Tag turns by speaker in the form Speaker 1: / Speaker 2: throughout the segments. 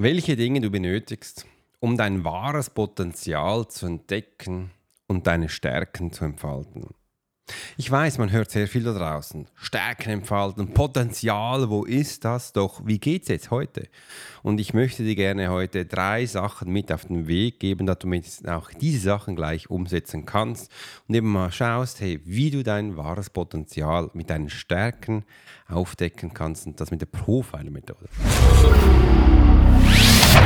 Speaker 1: welche Dinge du benötigst, um dein wahres Potenzial zu entdecken und deine Stärken zu entfalten. Ich weiß, man hört sehr viel da draußen. Stärken entfalten, Potenzial, wo ist das? Doch wie geht es jetzt heute? Und ich möchte dir gerne heute drei Sachen mit auf den Weg geben, dass du auch diese Sachen gleich umsetzen kannst und eben mal schaust, hey, wie du dein wahres Potenzial mit deinen Stärken aufdecken kannst und das mit der Profiler-Methode.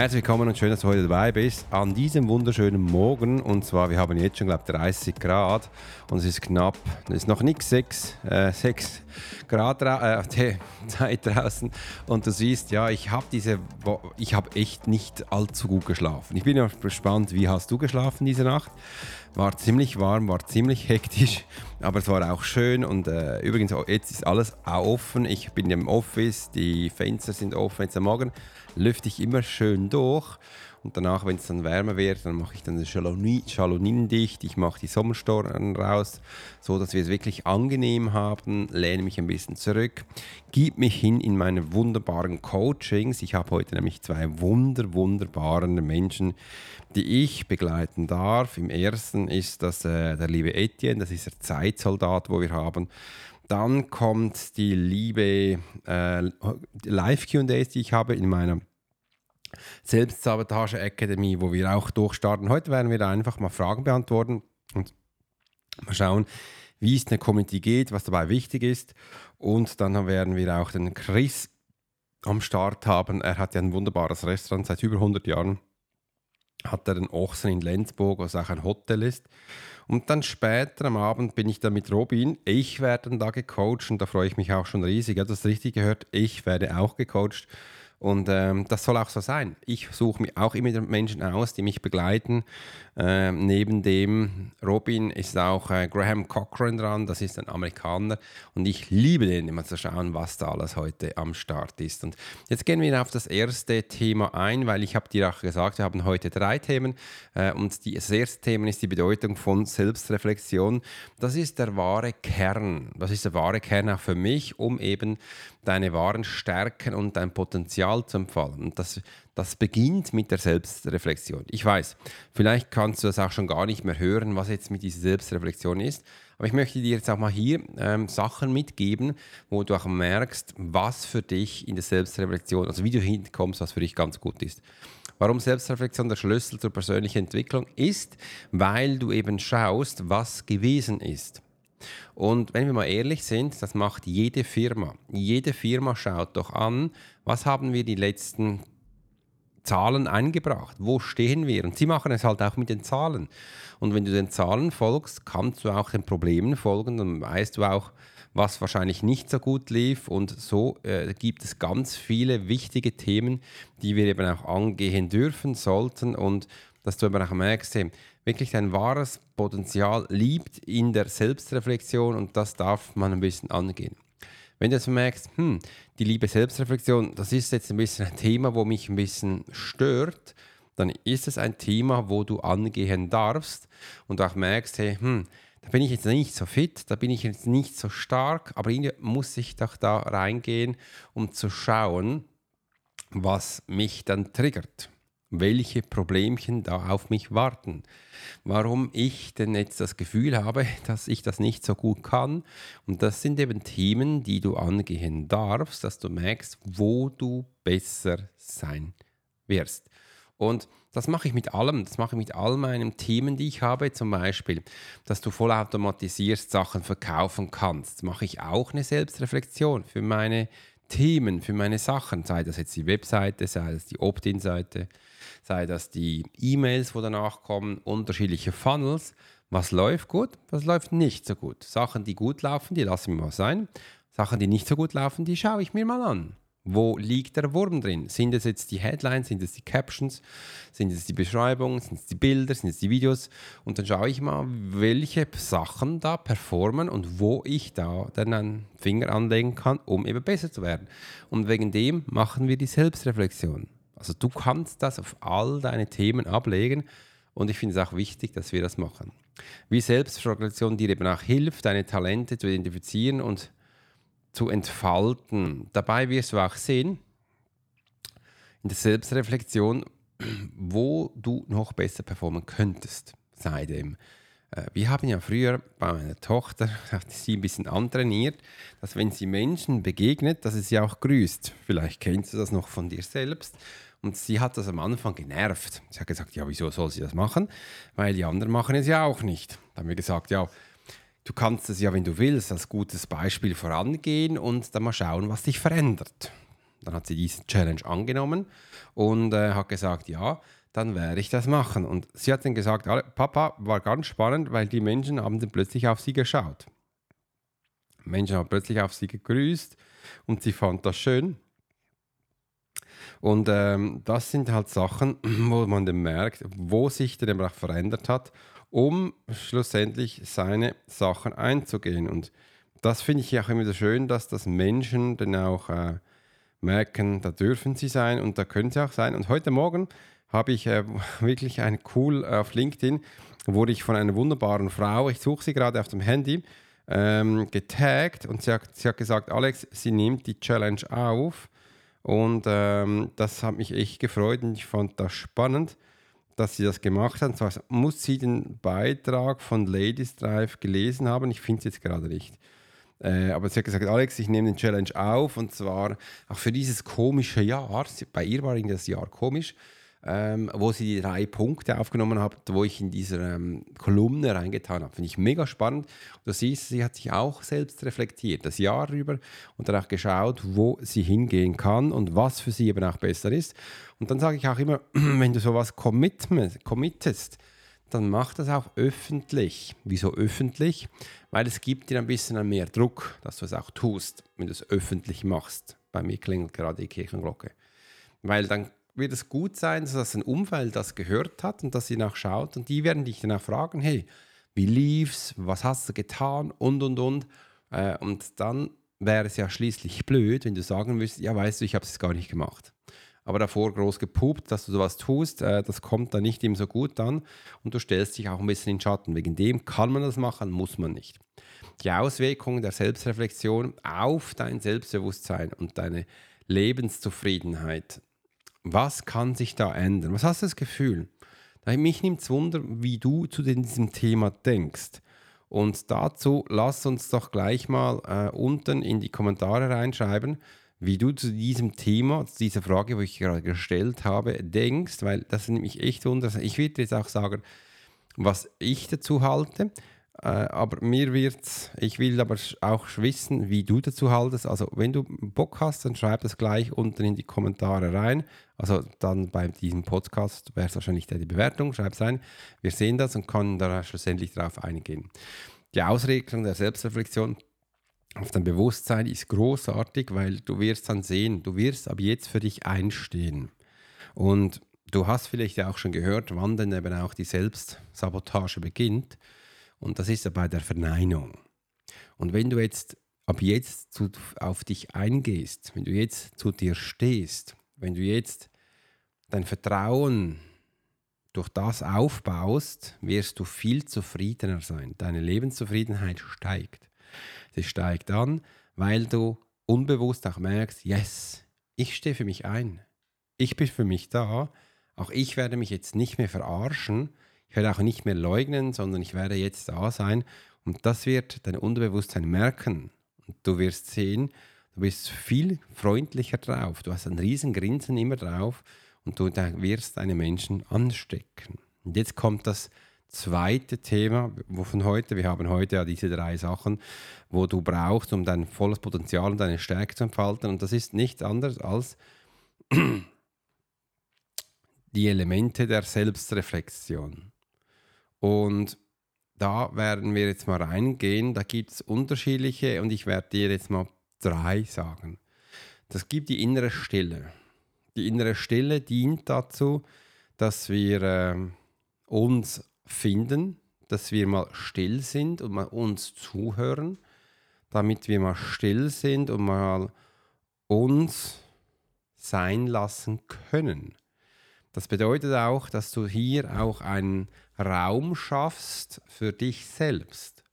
Speaker 1: Herzlich willkommen und schön, dass du heute dabei bist an diesem wunderschönen Morgen. Und zwar, wir haben jetzt schon, glaube ich, 30 Grad und es ist knapp, es ist noch nicht 6, äh, 6 Grad äh, Zeit draußen. Und du siehst, ja, ich habe diese, ich habe echt nicht allzu gut geschlafen. Ich bin ja gespannt, wie hast du geschlafen diese Nacht? War ziemlich warm, war ziemlich hektisch, aber es war auch schön. Und äh, übrigens, jetzt ist alles offen. Ich bin im Office, die Fenster sind offen jetzt am Morgen lüfte ich immer schön durch. Und danach, wenn es dann wärmer wird, dann mache ich dann das Jalonin dicht. Ich mache die Sommerstoren raus, so dass wir es wirklich angenehm haben. Lehne mich ein bisschen zurück, gib mich hin in meine wunderbaren Coachings. Ich habe heute nämlich zwei wunder wunderbaren Menschen, die ich begleiten darf. Im ersten ist das äh, der liebe Etienne, das ist der Zeitsoldat, wo wir haben. Dann kommt die liebe äh, Live-QAs, die ich habe in meiner Selbstsabotage Academy, wo wir auch durchstarten. Heute werden wir da einfach mal Fragen beantworten und mal schauen, wie es eine Community geht, was dabei wichtig ist. Und dann werden wir auch den Chris am Start haben. Er hat ja ein wunderbares Restaurant seit über 100 Jahren. Hat er den Ochsen in Lenzburg, was auch ein Hotel ist. Und dann später am Abend bin ich dann mit Robin. Ich werde dann da gecoacht und da freue ich mich auch schon riesig. Hat das richtig gehört? Ich werde auch gecoacht. Und ähm, das soll auch so sein. Ich suche mir auch immer Menschen aus, die mich begleiten. Ähm, neben dem Robin ist auch äh, Graham Cochran dran, das ist ein Amerikaner. Und ich liebe den, immer zu schauen, was da alles heute am Start ist. Und jetzt gehen wir auf das erste Thema ein, weil ich habe dir auch gesagt, wir haben heute drei Themen. Äh, und die, das erste Thema ist die Bedeutung von Selbstreflexion. Das ist der wahre Kern. Das ist der wahre Kern auch für mich, um eben deine wahren Stärken und dein Potenzial zu entfalten. Und das, das beginnt mit der Selbstreflexion. Ich weiß, vielleicht kannst du das auch schon gar nicht mehr hören, was jetzt mit dieser Selbstreflexion ist. Aber ich möchte dir jetzt auch mal hier ähm, Sachen mitgeben, wo du auch merkst, was für dich in der Selbstreflexion, also wie du hinkommst, was für dich ganz gut ist. Warum Selbstreflexion der Schlüssel zur persönlichen Entwicklung ist, weil du eben schaust, was gewesen ist. Und wenn wir mal ehrlich sind, das macht jede Firma. Jede Firma schaut doch an, was haben wir die letzten Zahlen eingebracht? Wo stehen wir? Und sie machen es halt auch mit den Zahlen. Und wenn du den Zahlen folgst, kannst du auch den Problemen folgen, dann weißt du auch, was wahrscheinlich nicht so gut lief. Und so äh, gibt es ganz viele wichtige Themen, die wir eben auch angehen dürfen, sollten und dass du eben auch merkst, wirklich dein wahres Potenzial liegt in der Selbstreflexion und das darf man ein bisschen angehen. Wenn du jetzt merkst, hm, die liebe Selbstreflexion, das ist jetzt ein bisschen ein Thema, wo mich ein bisschen stört, dann ist es ein Thema, wo du angehen darfst und auch merkst, hey, hm, da bin ich jetzt nicht so fit, da bin ich jetzt nicht so stark, aber irgendwie muss ich doch da reingehen, um zu schauen, was mich dann triggert welche Problemchen da auf mich warten. Warum ich denn jetzt das Gefühl habe, dass ich das nicht so gut kann. Und das sind eben Themen, die du angehen darfst, dass du merkst, wo du besser sein wirst. Und das mache ich mit allem. Das mache ich mit all meinen Themen, die ich habe. Zum Beispiel, dass du vollautomatisierst Sachen verkaufen kannst. Mache ich auch eine Selbstreflexion für meine Themen, für meine Sachen. Sei das jetzt die Webseite, sei das die Opt-in-Seite, sei das die E-Mails, wo danach kommen, unterschiedliche Funnels. Was läuft gut, was läuft nicht so gut. Sachen, die gut laufen, die lassen wir mal sein. Sachen, die nicht so gut laufen, die schaue ich mir mal an. Wo liegt der Wurm drin? Sind es jetzt die Headlines, sind es die Captions, sind es die Beschreibungen, sind es die Bilder, sind es die Videos? Und dann schaue ich mal, welche Sachen da performen und wo ich da dann einen Finger anlegen kann, um eben besser zu werden. Und wegen dem machen wir die Selbstreflexion. Also du kannst das auf all deine Themen ablegen und ich finde es auch wichtig, dass wir das machen. Wie Selbstreflexion dir eben auch hilft, deine Talente zu identifizieren und zu entfalten. Dabei wirst du auch sehen, in der Selbstreflexion, wo du noch besser performen könntest. Seitdem. Äh, wir haben ja früher bei meiner Tochter sie ein bisschen antrainiert, dass wenn sie Menschen begegnet, dass sie sie auch grüßt. Vielleicht kennst du das noch von dir selbst. Und sie hat das am Anfang genervt. Sie hat gesagt, ja, wieso soll sie das machen? Weil die anderen machen es ja auch nicht. Da haben wir gesagt, ja, Du kannst es ja, wenn du willst, als gutes Beispiel vorangehen und dann mal schauen, was sich verändert. Dann hat sie diese Challenge angenommen und äh, hat gesagt, ja, dann werde ich das machen. Und sie hat dann gesagt, Papa, war ganz spannend, weil die Menschen haben dann plötzlich auf sie geschaut. Menschen haben plötzlich auf sie gegrüßt und sie fand das schön. Und ähm, das sind halt Sachen, wo man dann merkt, wo sich der auch verändert hat um schlussendlich seine Sachen einzugehen. Und das finde ich auch immer so schön, dass das Menschen dann auch äh, merken, da dürfen sie sein und da können sie auch sein. Und heute Morgen habe ich äh, wirklich ein cool äh, auf LinkedIn, wurde ich von einer wunderbaren Frau, ich suche sie gerade auf dem Handy, ähm, getaggt und sie hat, sie hat gesagt, Alex, sie nimmt die Challenge auf. Und ähm, das hat mich echt gefreut und ich fand das spannend dass sie das gemacht hat. Und zwar muss sie den Beitrag von Ladies Drive gelesen haben. Ich finde es jetzt gerade nicht. Äh, aber sie hat gesagt, Alex, ich nehme den Challenge auf und zwar auch für dieses komische Jahr. Bei ihr war das Jahr komisch ähm, wo sie die drei Punkte aufgenommen hat, wo ich in dieser ähm, Kolumne reingetan habe. Finde ich mega spannend. Du siehst, sie hat sich auch selbst reflektiert, das Jahr über und dann auch geschaut, wo sie hingehen kann und was für sie eben auch besser ist. Und dann sage ich auch immer, wenn du sowas committest, dann mach das auch öffentlich. Wieso öffentlich? Weil es gibt dir ein bisschen mehr Druck, dass du es auch tust, wenn du es öffentlich machst. Bei mir klingelt gerade die Kirchenglocke. Weil dann wird es gut sein, dass ein Umfeld das gehört hat und dass sie nachschaut und die werden dich danach fragen, hey, wie lief's, was hast du getan und und und. Äh, und dann wäre es ja schließlich blöd, wenn du sagen müsstest, ja weißt du, ich habe es gar nicht gemacht. Aber davor groß gepupt, dass du sowas tust, äh, das kommt dann nicht immer so gut an und du stellst dich auch ein bisschen in Schatten. Wegen dem kann man das machen, muss man nicht. Die Auswirkungen der Selbstreflexion auf dein Selbstbewusstsein und deine Lebenszufriedenheit was kann sich da ändern? Was hast du das Gefühl? Mich nimmt es Wunder, wie du zu diesem Thema denkst. Und dazu lass uns doch gleich mal äh, unten in die Kommentare reinschreiben, wie du zu diesem Thema, zu dieser Frage, wo ich gerade gestellt habe, denkst, weil das nimmt mich echt wunder. Ich würde jetzt auch sagen, was ich dazu halte. Äh, aber mir wird's, ich will aber auch wissen, wie du dazu haltest. Also, wenn du Bock hast, dann schreib das gleich unten in die Kommentare rein. Also, dann bei diesem Podcast wäre es wahrscheinlich die Bewertung. Schreib es rein. Wir sehen das und können da schlussendlich darauf eingehen. Die Ausregelung der Selbstreflexion auf dein Bewusstsein ist großartig, weil du wirst dann sehen, du wirst ab jetzt für dich einstehen. Und du hast vielleicht auch schon gehört, wann denn eben auch die Selbstsabotage beginnt. Und das ist ja bei der Verneinung. Und wenn du jetzt ab jetzt zu, auf dich eingehst, wenn du jetzt zu dir stehst, wenn du jetzt dein Vertrauen durch das aufbaust, wirst du viel zufriedener sein. Deine Lebenszufriedenheit steigt. Sie steigt an, weil du unbewusst auch merkst, yes, ich stehe für mich ein. Ich bin für mich da. Auch ich werde mich jetzt nicht mehr verarschen, ich werde auch nicht mehr leugnen, sondern ich werde jetzt da sein. Und das wird dein Unterbewusstsein merken. Und du wirst sehen, du bist viel freundlicher drauf. Du hast ein riesen Grinsen immer drauf. und du wirst deine Menschen anstecken. Und jetzt kommt das zweite Thema von heute. Wir haben heute ja diese drei Sachen, wo du brauchst, um dein volles Potenzial und deine Stärke zu entfalten. Und das ist nichts anderes als die Elemente der Selbstreflexion. Und da werden wir jetzt mal reingehen. Da gibt es unterschiedliche und ich werde dir jetzt mal drei sagen. Das gibt die innere Stille. Die innere Stille dient dazu, dass wir äh, uns finden, dass wir mal still sind und mal uns zuhören, damit wir mal still sind und mal uns sein lassen können. Das bedeutet auch, dass du hier auch einen Raum schaffst für dich selbst.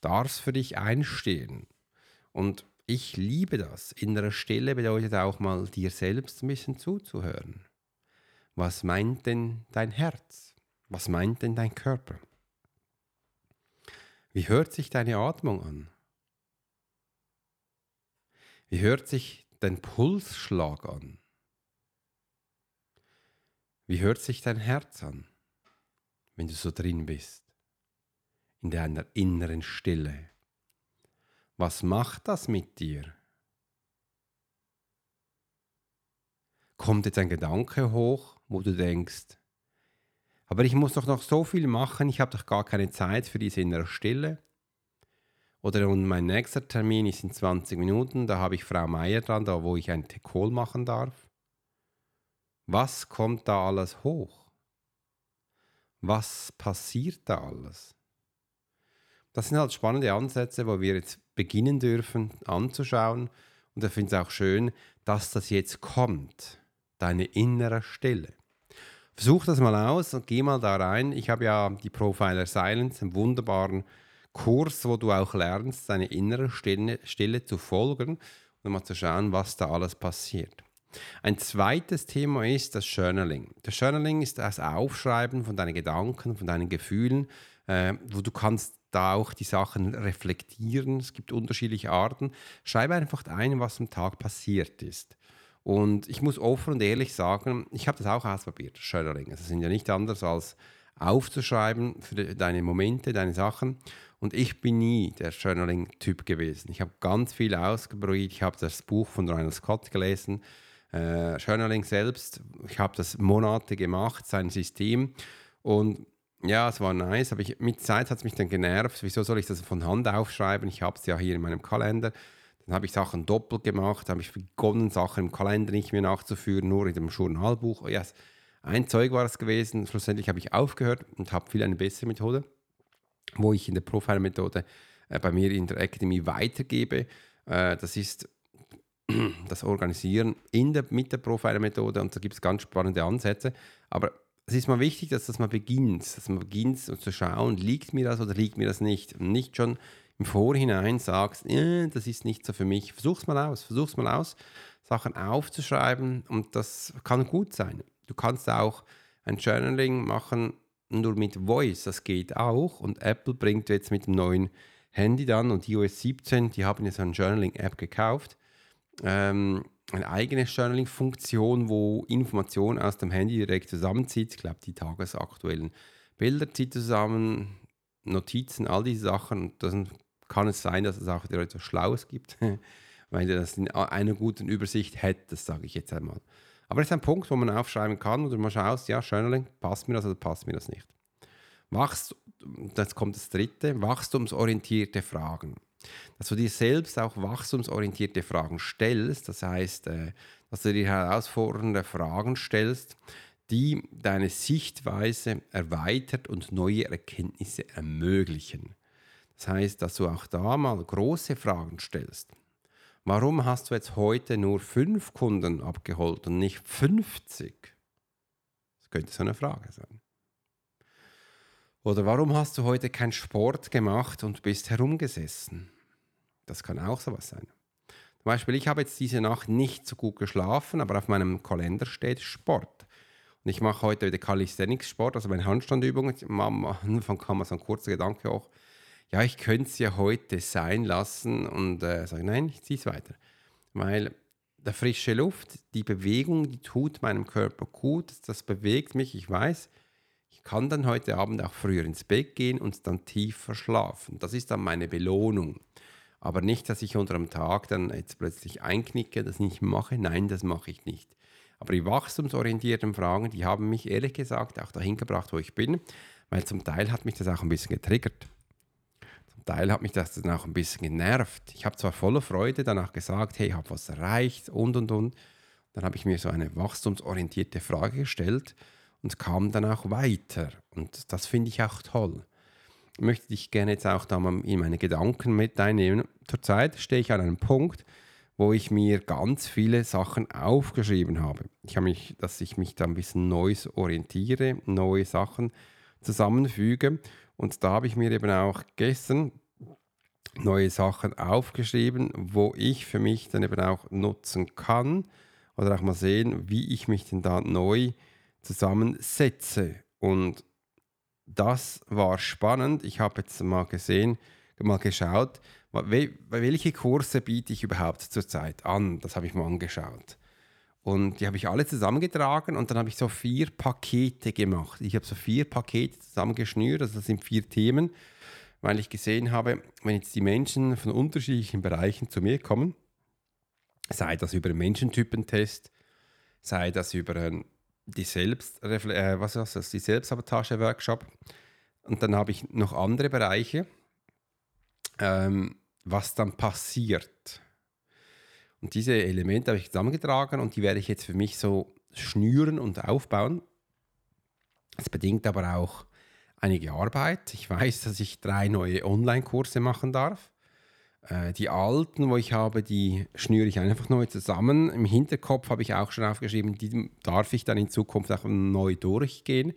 Speaker 1: Darfst für dich einstehen. Und ich liebe das. Innere Stille bedeutet auch mal dir selbst ein bisschen zuzuhören. Was meint denn dein Herz? Was meint denn dein Körper? Wie hört sich deine Atmung an? Wie hört sich dein Pulsschlag an? Wie hört sich dein Herz an, wenn du so drin bist, in deiner inneren Stille? Was macht das mit dir? Kommt jetzt ein Gedanke hoch, wo du denkst, aber ich muss doch noch so viel machen, ich habe doch gar keine Zeit für diese innere Stille. Oder und mein nächster Termin ist in 20 Minuten, da habe ich Frau Meier dran, da wo ich ein Tekol machen darf. Was kommt da alles hoch? Was passiert da alles? Das sind halt spannende Ansätze, wo wir jetzt beginnen dürfen anzuschauen. Und ich finde es auch schön, dass das jetzt kommt, deine innere Stille. Versuch das mal aus und geh mal da rein. Ich habe ja die Profiler Silence, einen wunderbaren Kurs, wo du auch lernst, deine innere Stille, Stille zu folgen und mal zu schauen, was da alles passiert. Ein zweites Thema ist das Journaling. Das Journaling ist das Aufschreiben von deinen Gedanken, von deinen Gefühlen, äh, wo du kannst da auch die Sachen reflektieren. Es gibt unterschiedliche Arten. Schreibe einfach ein, was am Tag passiert ist. Und ich muss offen und ehrlich sagen, ich habe das auch ausprobiert, Journaling. Es sind ja nicht anders als aufzuschreiben für deine Momente, deine Sachen. Und ich bin nie der Journaling-Typ gewesen. Ich habe ganz viel ausprobiert. Ich habe das Buch von Reinhard Scott gelesen. Äh, Journaling selbst, ich habe das Monate gemacht, sein System. Und ja, es war nice, aber ich, mit Zeit hat es mich dann genervt. Wieso soll ich das von Hand aufschreiben? Ich habe es ja hier in meinem Kalender. Dann habe ich Sachen doppelt gemacht, habe ich begonnen, Sachen im Kalender nicht mehr nachzuführen, nur in dem Journalbuch. Yes. Ein Zeug war es gewesen. Schlussendlich habe ich aufgehört und habe viel eine bessere Methode, wo ich in der Profile-Methode äh, bei mir in der Academy weitergebe. Äh, das ist das Organisieren in der, mit der Profiler-Methode und da gibt es ganz spannende Ansätze. Aber es ist mal wichtig, dass das mal beginnt, dass man beginnt zu schauen, liegt mir das oder liegt mir das nicht. Und nicht schon im Vorhinein sagst, äh, das ist nicht so für mich. Versuch's mal aus, versuch's mal aus, Sachen aufzuschreiben und das kann gut sein. Du kannst auch ein Journaling machen, nur mit Voice, das geht auch. Und Apple bringt jetzt mit dem neuen Handy dann und iOS 17, die haben jetzt eine Journaling-App gekauft, ähm, eine eigene Journaling-Funktion, wo Informationen aus dem Handy direkt zusammenzieht. Ich glaube, die tagesaktuellen Bilder zieht zusammen, Notizen, all diese Sachen. Und das kann es sein, dass es auch wieder etwas Schlaues gibt, weil er das in einer guten Übersicht hätte, das sage ich jetzt einmal. Aber es ist ein Punkt, wo man aufschreiben kann oder man schaut, ja, Journaling, passt mir das oder passt mir das nicht. Wachst, das kommt das dritte, wachstumsorientierte Fragen. Dass du dir selbst auch wachstumsorientierte Fragen stellst, das heißt, äh, dass du dir herausfordernde Fragen stellst, die deine Sichtweise erweitert und neue Erkenntnisse ermöglichen. Das heißt, dass du auch da mal große Fragen stellst. Warum hast du jetzt heute nur fünf Kunden abgeholt und nicht 50? Das könnte so eine Frage sein. Oder warum hast du heute keinen Sport gemacht und bist herumgesessen? Das kann auch sowas sein. Zum Beispiel, ich habe jetzt diese Nacht nicht so gut geschlafen, aber auf meinem Kalender steht Sport. Und ich mache heute wieder Calisthenics-Sport, also meine Handstandübungen. Am Anfang kam mir so ein kurzer Gedanke auch, ja, ich könnte es ja heute sein lassen und äh, sagen, nein, ich ziehe es weiter. Weil der frische Luft, die Bewegung, die tut meinem Körper gut, das bewegt mich, ich weiß, ich kann dann heute Abend auch früher ins Bett gehen und dann tief verschlafen. Das ist dann meine Belohnung. Aber nicht, dass ich unter dem Tag dann jetzt plötzlich einknicke, das nicht mache. Nein, das mache ich nicht. Aber die wachstumsorientierten Fragen, die haben mich ehrlich gesagt auch dahin gebracht, wo ich bin, weil zum Teil hat mich das auch ein bisschen getriggert. Zum Teil hat mich das dann auch ein bisschen genervt. Ich habe zwar voller Freude danach gesagt, hey, ich habe was erreicht und und und. Dann habe ich mir so eine wachstumsorientierte Frage gestellt und kam dann auch weiter. Und das finde ich auch toll. Ich möchte dich gerne jetzt auch da mal in meine Gedanken mit einnehmen. Zurzeit stehe ich an einem Punkt, wo ich mir ganz viele Sachen aufgeschrieben habe. Ich habe mich, dass ich mich da ein bisschen neu orientiere, neue Sachen zusammenfüge. Und da habe ich mir eben auch gestern neue Sachen aufgeschrieben, wo ich für mich dann eben auch nutzen kann oder auch mal sehen, wie ich mich denn da neu zusammensetze. Und das war spannend. Ich habe jetzt mal gesehen, mal geschaut, welche Kurse biete ich überhaupt zurzeit an. Das habe ich mal angeschaut. Und die habe ich alle zusammengetragen und dann habe ich so vier Pakete gemacht. Ich habe so vier Pakete zusammengeschnürt, also das sind vier Themen, weil ich gesehen habe, wenn jetzt die Menschen von unterschiedlichen Bereichen zu mir kommen, sei das über einen Menschentypentest, sei das über einen die Selbst, äh, was ist das, die Selbstsabotage-Workshop. Und dann habe ich noch andere Bereiche, ähm, was dann passiert. Und diese Elemente habe ich zusammengetragen und die werde ich jetzt für mich so schnüren und aufbauen. Das bedingt aber auch einige Arbeit. Ich weiß, dass ich drei neue Online-Kurse machen darf. Äh, die alten, wo ich habe, die schnüre ich einfach neu zusammen. Im Hinterkopf habe ich auch schon aufgeschrieben, die darf ich dann in Zukunft auch neu durchgehen,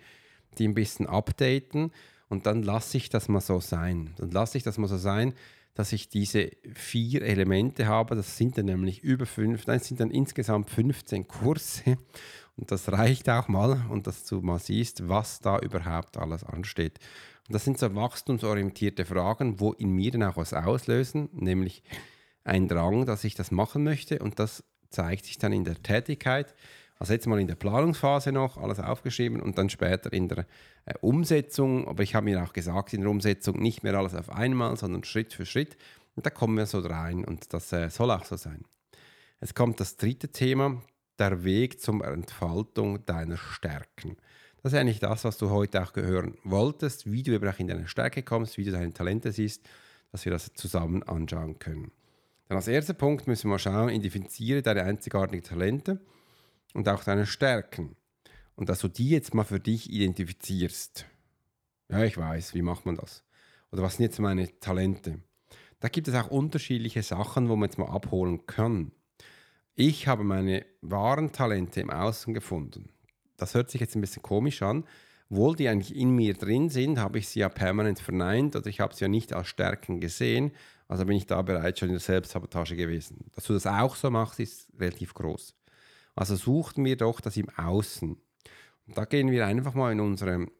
Speaker 1: die ein bisschen updaten und dann lasse ich das mal so sein. Dann lasse ich das mal so sein, dass ich diese vier Elemente habe. Das sind dann nämlich über fünf, nein, es sind dann insgesamt 15 Kurse. Und das reicht auch mal und dass du mal siehst, was da überhaupt alles ansteht. Und das sind so wachstumsorientierte Fragen, wo in mir dann auch was auslösen, nämlich ein Drang, dass ich das machen möchte und das zeigt sich dann in der Tätigkeit. Also jetzt mal in der Planungsphase noch alles aufgeschrieben und dann später in der äh, Umsetzung. Aber ich habe mir auch gesagt, in der Umsetzung nicht mehr alles auf einmal, sondern Schritt für Schritt. Und da kommen wir so rein und das äh, soll auch so sein. Es kommt das dritte Thema, der Weg zur Entfaltung deiner Stärken. Das ist eigentlich das, was du heute auch hören wolltest, wie du eben auch in deine Stärke kommst, wie du deine Talente siehst, dass wir das zusammen anschauen können. Dann als erster Punkt müssen wir schauen, identifiziere deine einzigartigen Talente und auch deine Stärken. Und dass du die jetzt mal für dich identifizierst. Ja, ich weiß, wie macht man das? Oder was sind jetzt meine Talente? Da gibt es auch unterschiedliche Sachen, wo man jetzt mal abholen kann. Ich habe meine wahren Talente im Außen gefunden das hört sich jetzt ein bisschen komisch an. Obwohl die eigentlich in mir drin sind, habe ich sie ja permanent verneint oder ich habe sie ja nicht als Stärken gesehen. Also bin ich da bereits schon in der Selbstsabotage gewesen. Dass du das auch so machst, ist relativ groß. Also suchten wir doch das im Außen. Und da gehen wir einfach mal in unserem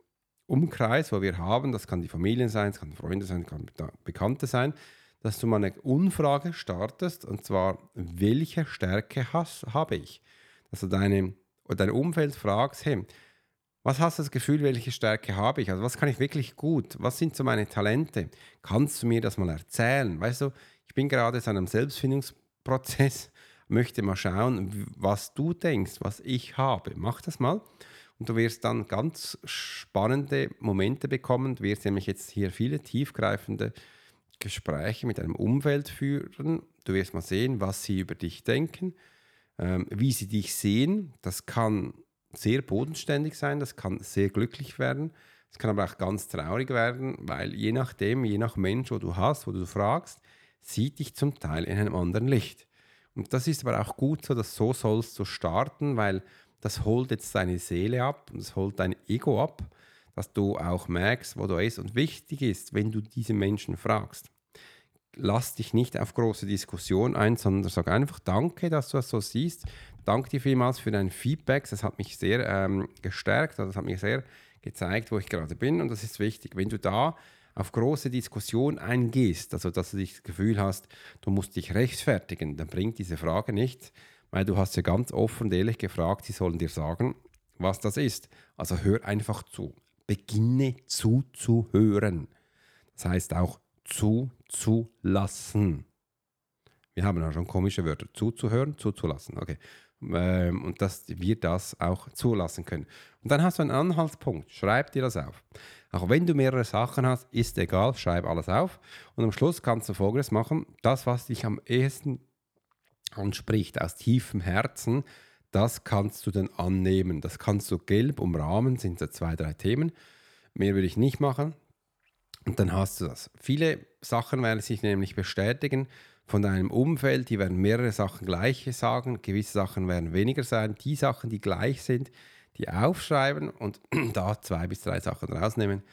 Speaker 1: Umkreis, wo wir haben, das kann die Familie sein, es kann Freunde sein, kann Bekannte sein, dass du mal eine Umfrage startest und zwar, welche Stärke has, habe ich? Also deine oder dein Umfeld fragst, hey, was hast du das Gefühl, welche Stärke habe ich? Also was kann ich wirklich gut? Was sind so meine Talente? Kannst du mir das mal erzählen? Weißt du, ich bin gerade in einem Selbstfindungsprozess, möchte mal schauen, was du denkst, was ich habe. Mach das mal. Und du wirst dann ganz spannende Momente bekommen. Du wirst nämlich jetzt hier viele tiefgreifende Gespräche mit deinem Umfeld führen. Du wirst mal sehen, was sie über dich denken ähm, wie sie dich sehen. Das kann sehr bodenständig sein, das kann sehr glücklich werden. Es kann aber auch ganz traurig werden, weil je nachdem, je nach Mensch, wo du hast, wo du fragst, sieht dich zum Teil in einem anderen Licht. Und das ist aber auch gut so, dass so sollst du starten, weil das holt jetzt deine Seele ab und das holt dein Ego ab, dass du auch merkst, wo du bist. Und wichtig ist, wenn du diese Menschen fragst, lass dich nicht auf große Diskussionen ein, sondern sag einfach Danke, dass du das so siehst. Danke dir vielmals für dein Feedback. Das hat mich sehr ähm, gestärkt, also das hat mich sehr gezeigt, wo ich gerade bin. Und das ist wichtig. Wenn du da auf große Diskussionen eingehst, also dass du dich das Gefühl hast, du musst dich rechtfertigen, dann bringt diese Frage nicht. weil du hast ja ganz offen und ehrlich gefragt, sie sollen dir sagen, was das ist. Also hör einfach zu. Beginne zuzuhören. Das heißt auch zuzulassen. Wir haben ja schon komische Wörter. Zuzuhören, zuzulassen. Okay. Ähm, und dass wir das auch zulassen können. Und dann hast du einen Anhaltspunkt. Schreib dir das auf. Auch wenn du mehrere Sachen hast, ist egal, schreib alles auf. Und am Schluss kannst du Folgendes machen. Das, was dich am ehesten anspricht, aus tiefem Herzen, das kannst du dann annehmen. Das kannst du gelb umrahmen, sind so zwei, drei Themen. Mehr würde ich nicht machen. Und dann hast du das. Viele Sachen werden sich nämlich bestätigen von deinem Umfeld. Die werden mehrere Sachen gleiche sagen, gewisse Sachen werden weniger sein. Die Sachen, die gleich sind, die aufschreiben und da zwei bis drei Sachen rausnehmen.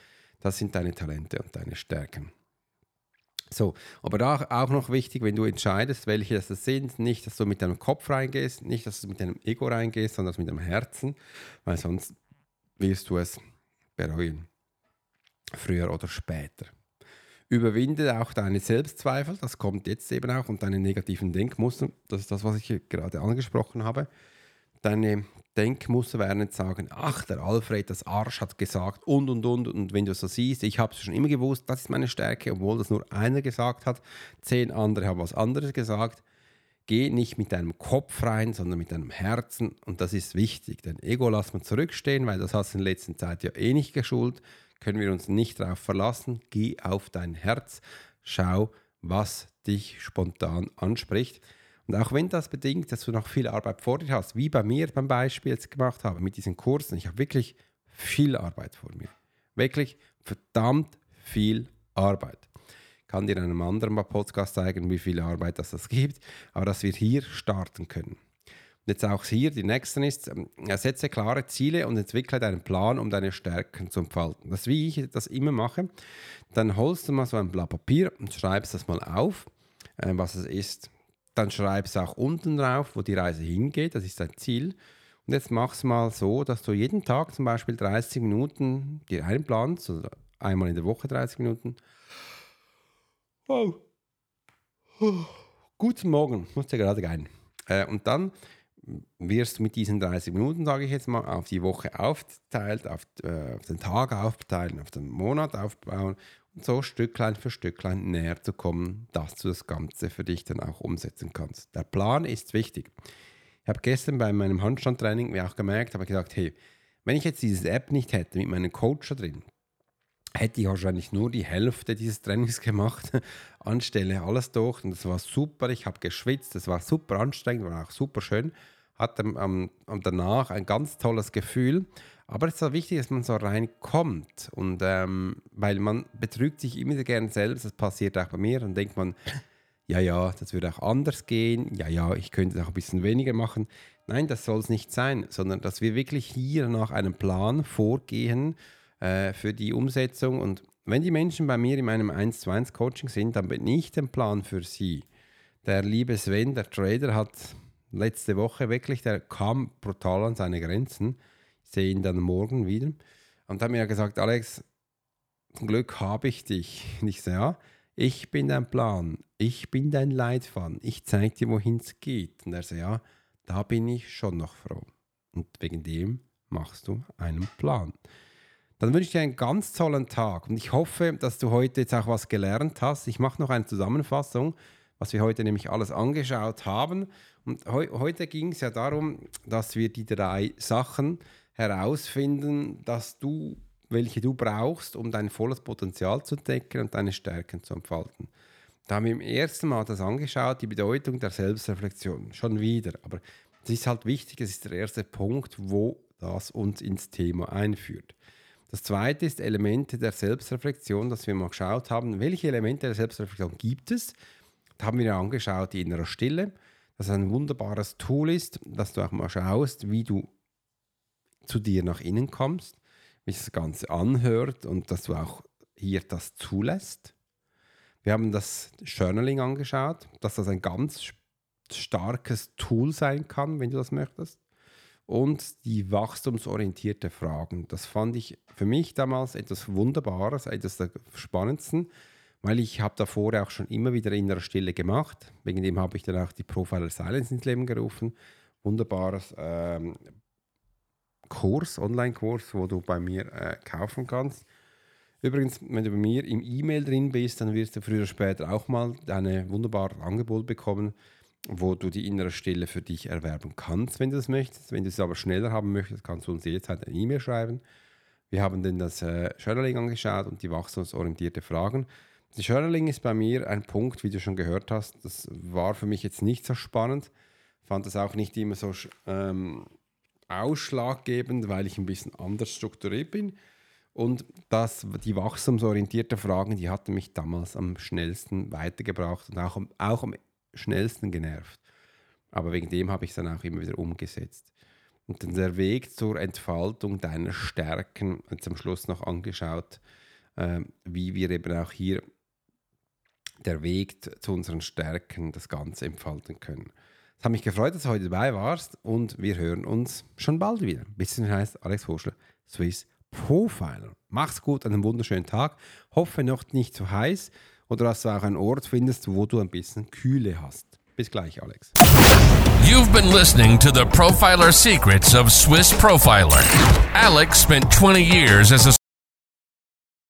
Speaker 1: Das sind deine Talente und deine Stärken. So, aber da auch noch wichtig, wenn du entscheidest, welche das sind, nicht, dass du mit deinem Kopf reingehst, nicht, dass du mit deinem Ego reingehst, sondern mit deinem Herzen, weil sonst wirst du es bereuen. Früher oder später. Überwinde auch deine Selbstzweifel, das kommt jetzt eben auch, und deine negativen Denkmuster, das ist das, was ich gerade angesprochen habe. Deine Denkmuster werden jetzt sagen, ach, der Alfred, das Arsch hat gesagt und, und, und. Und wenn du so siehst, ich habe es schon immer gewusst, das ist meine Stärke, obwohl das nur einer gesagt hat. Zehn andere haben was anderes gesagt. Geh nicht mit deinem Kopf rein, sondern mit deinem Herzen. Und das ist wichtig. Denn Ego lass man zurückstehen, weil das hast du in der letzten Zeit ja eh nicht geschult. Können wir uns nicht darauf verlassen. Geh auf dein Herz. Schau, was dich spontan anspricht. Und auch wenn das bedingt, dass du noch viel Arbeit vor dir hast, wie bei mir beim Beispiel jetzt gemacht habe mit diesen Kursen, ich habe wirklich viel Arbeit vor mir. Wirklich verdammt viel Arbeit. Kann dir in einem anderen Podcast zeigen, wie viel Arbeit das, das gibt, aber dass wir hier starten können. Und jetzt auch hier, die nächste ist, ähm, setze klare Ziele und entwickle deinen Plan, um deine Stärken zu entfalten. Das wie ich das immer mache. Dann holst du mal so ein Blatt Papier und schreibst das mal auf, äh, was es ist dann schreib es auch unten drauf, wo die Reise hingeht, das ist dein Ziel. Und jetzt mach es mal so, dass du jeden Tag zum Beispiel 30 Minuten dir einplanst, also einmal in der Woche 30 Minuten. Oh. Guten Morgen, muss dir gerade gehen. Äh, und dann wirst du mit diesen 30 Minuten, sage ich jetzt mal, auf die Woche aufteilt, auf, äh, auf den Tag aufteilen, auf den Monat aufbauen und so Stücklein für Stücklein näher zu kommen, dass du das Ganze für dich dann auch umsetzen kannst. Der Plan ist wichtig. Ich habe gestern bei meinem Handstandtraining mir auch gemerkt, habe gesagt, hey, wenn ich jetzt diese App nicht hätte mit meinem Coach da drin, hätte ich wahrscheinlich nur die Hälfte dieses Trainings gemacht, anstelle alles durch. Und das war super, ich habe geschwitzt, das war super anstrengend, war auch super schön, hatte ähm, danach ein ganz tolles Gefühl. Aber es ist auch wichtig, dass man so reinkommt. Und ähm, weil man betrügt sich immer gerne selbst, das passiert auch bei mir, dann denkt man, ja, ja, das würde auch anders gehen, ja, ja, ich könnte es auch ein bisschen weniger machen. Nein, das soll es nicht sein, sondern dass wir wirklich hier nach einem Plan vorgehen äh, für die Umsetzung. Und wenn die Menschen bei mir in meinem 1 zu 1 Coaching sind, dann bin ich der Plan für sie. Der liebe Sven, der Trader, hat letzte Woche wirklich, der kam brutal an seine Grenzen sehe ihn dann morgen wieder. Und hat mir gesagt, Alex, zum Glück habe ich dich. Und ich sage, ja, ich bin dein Plan, ich bin dein Leitfaden, ich zeige dir, wohin es geht. Und er sagt, ja, da bin ich schon noch froh. Und wegen dem machst du einen Plan. Dann wünsche ich dir einen ganz tollen Tag und ich hoffe, dass du heute jetzt auch was gelernt hast. Ich mache noch eine Zusammenfassung, was wir heute nämlich alles angeschaut haben. Und he heute ging es ja darum, dass wir die drei Sachen herausfinden, dass du, welche du brauchst, um dein volles Potenzial zu entdecken und deine Stärken zu entfalten. Da haben wir im ersten Mal das angeschaut, die Bedeutung der Selbstreflexion. Schon wieder. Aber es ist halt wichtig, es ist der erste Punkt, wo das uns ins Thema einführt. Das zweite ist Elemente der Selbstreflexion, dass wir mal geschaut haben, welche Elemente der Selbstreflexion gibt es. Da haben wir angeschaut, die innere Stille, das ein wunderbares Tool ist, dass du auch mal schaust, wie du zu dir nach innen kommst, wie sich das Ganze anhört und dass du auch hier das zulässt. Wir haben das Journaling angeschaut, dass das ein ganz starkes Tool sein kann, wenn du das möchtest. Und die wachstumsorientierte Fragen. Das fand ich für mich damals etwas Wunderbares, etwas der Spannendsten, weil ich habe davor auch schon immer wieder innere Stille gemacht. Wegen dem habe ich dann auch die Profiler Silence ins Leben gerufen. Wunderbares ähm, Kurs, Online-Kurs, wo du bei mir äh, kaufen kannst. Übrigens, wenn du bei mir im E-Mail drin bist, dann wirst du früher oder später auch mal ein wunderbares Angebot bekommen, wo du die innere Stille für dich erwerben kannst, wenn du das möchtest. Wenn du es aber schneller haben möchtest, kannst du uns jederzeit eine E-Mail schreiben. Wir haben dann das äh, Journaling angeschaut und die wachstumsorientierte Fragen. Die Journaling ist bei mir ein Punkt, wie du schon gehört hast. Das war für mich jetzt nicht so spannend. Fand das auch nicht immer so ähm, ausschlaggebend, weil ich ein bisschen anders strukturiert bin. Und das, die wachstumsorientierten Fragen, die hatten mich damals am schnellsten weitergebracht und auch, auch am schnellsten genervt. Aber wegen dem habe ich es dann auch immer wieder umgesetzt. Und dann der Weg zur Entfaltung deiner Stärken, am Schluss noch angeschaut, äh, wie wir eben auch hier der Weg zu unseren Stärken das Ganze entfalten können. Es hat mich gefreut, dass du heute dabei warst und wir hören uns schon bald wieder. Bis dann heißt Alex Horschler, Swiss Profiler. Mach's gut, einen wunderschönen Tag. Hoffe noch nicht zu heiß oder dass du auch einen Ort findest, wo du ein bisschen Kühle hast. Bis gleich, Alex.
Speaker 2: You've been listening to the Profiler Secrets of Swiss Profiler. Alex spent 20 years as a